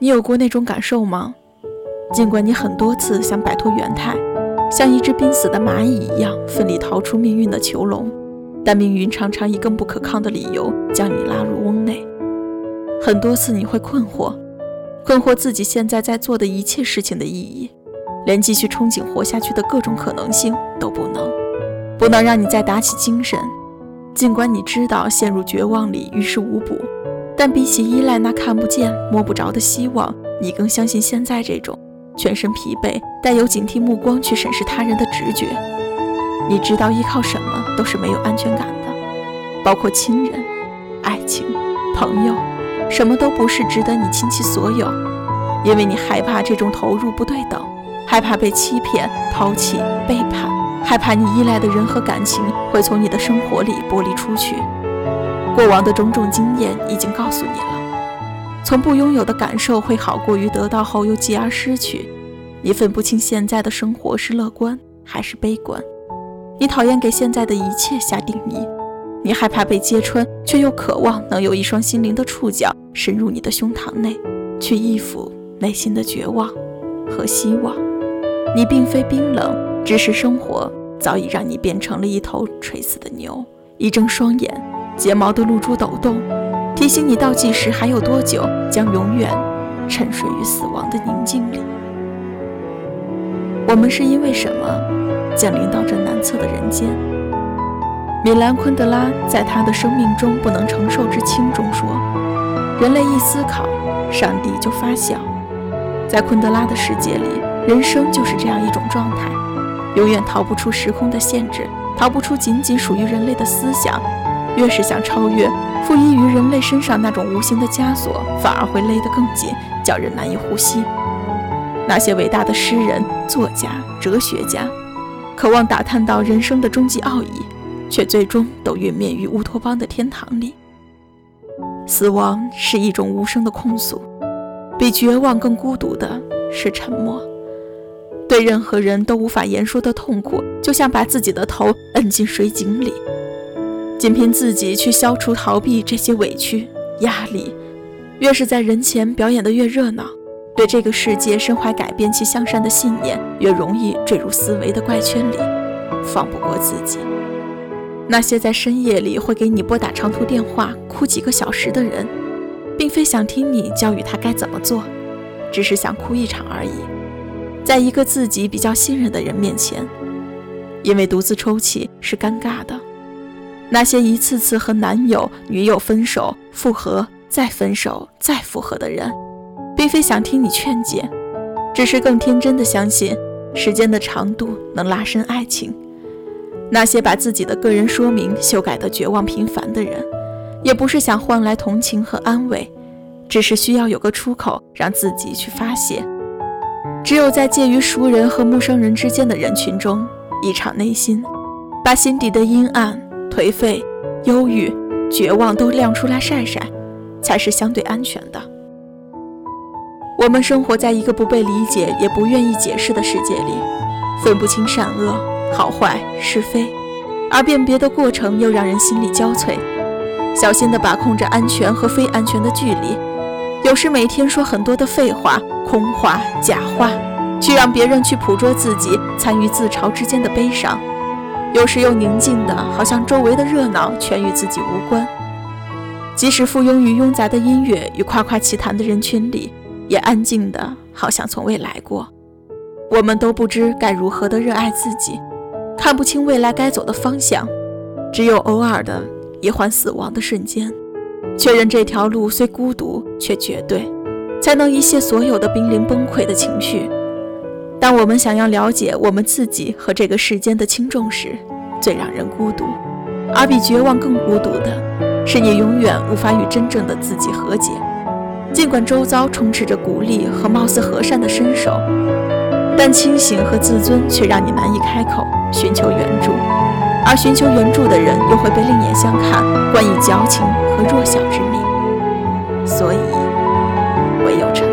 你有过那种感受吗？尽管你很多次想摆脱原态，像一只濒死的蚂蚁一样奋力逃出命运的囚笼，但命运常常以更不可抗的理由将你拉入瓮内。很多次你会困惑，困惑自己现在在做的一切事情的意义，连继续憧憬活下去的各种可能性都不能，不能让你再打起精神。尽管你知道陷入绝望里于事无补。但比起依赖那看不见、摸不着的希望，你更相信现在这种全身疲惫、带有警惕目光去审视他人的直觉。你知道依靠什么都是没有安全感的，包括亲人、爱情、朋友，什么都不是值得你倾其所有，因为你害怕这种投入不对等，害怕被欺骗、抛弃、背叛，害怕你依赖的人和感情会从你的生活里剥离出去。过往的种种经验已经告诉你了，从不拥有的感受会好过于得到后又继而失去。你分不清现在的生活是乐观还是悲观，你讨厌给现在的一切下定义，你害怕被揭穿，却又渴望能有一双心灵的触角深入你的胸膛内，去依附内心的绝望和希望。你并非冰冷，只是生活早已让你变成了一头垂死的牛。一睁双眼。睫毛的露珠抖动，提醒你倒计时还有多久，将永远沉睡于死亡的宁静里。我们是因为什么降临到这难测的人间？米兰昆德拉在他的《生命中不能承受之轻》中说：“人类一思考，上帝就发笑。”在昆德拉的世界里，人生就是这样一种状态，永远逃不出时空的限制，逃不出仅仅属于人类的思想。越是想超越，附依于人类身上那种无形的枷锁，反而会勒得更紧，叫人难以呼吸。那些伟大的诗人、作家、哲学家，渴望打探到人生的终极奥义，却最终都陨灭于乌托邦的天堂里。死亡是一种无声的控诉，比绝望更孤独的是沉默。对任何人都无法言说的痛苦，就像把自己的头摁进水井里。仅凭自己去消除、逃避这些委屈、压力，越是在人前表演的越热闹，对这个世界身怀改变其向善的信念，越容易坠入思维的怪圈里，放不过自己。那些在深夜里会给你拨打长途电话、哭几个小时的人，并非想听你教育他该怎么做，只是想哭一场而已。在一个自己比较信任的人面前，因为独自抽泣是尴尬的。那些一次次和男友、女友分手、复合、再分手、再复合的人，并非想听你劝解，只是更天真的相信时间的长度能拉伸爱情。那些把自己的个人说明修改的绝望平凡的人，也不是想换来同情和安慰，只是需要有个出口让自己去发泄。只有在介于熟人和陌生人之间的人群中，一场内心，把心底的阴暗。颓废、忧郁、绝望都亮出来晒晒，才是相对安全的。我们生活在一个不被理解也不愿意解释的世界里，分不清善恶、好坏、是非，而辨别的过程又让人心力交瘁。小心地把控着安全和非安全的距离，有时每天说很多的废话、空话、假话，去让别人去捕捉自己参与自嘲之间的悲伤。有时又宁静的，好像周围的热闹全与自己无关。即使附庸于庸杂的音乐与夸夸其谈的人群里，也安静的，好像从未来过。我们都不知该如何的热爱自己，看不清未来该走的方向，只有偶尔的一环死亡的瞬间，确认这条路虽孤独却绝对，才能一泻所有的濒临崩溃的情绪。当我们想要了解我们自己和这个世间的轻重时，最让人孤独；而比绝望更孤独的，是你永远无法与真正的自己和解。尽管周遭充斥着鼓励和貌似和善的伸手，但清醒和自尊却让你难以开口寻求援助，而寻求援助的人又会被另眼相看，冠以矫情和弱小之名。所以。唯有成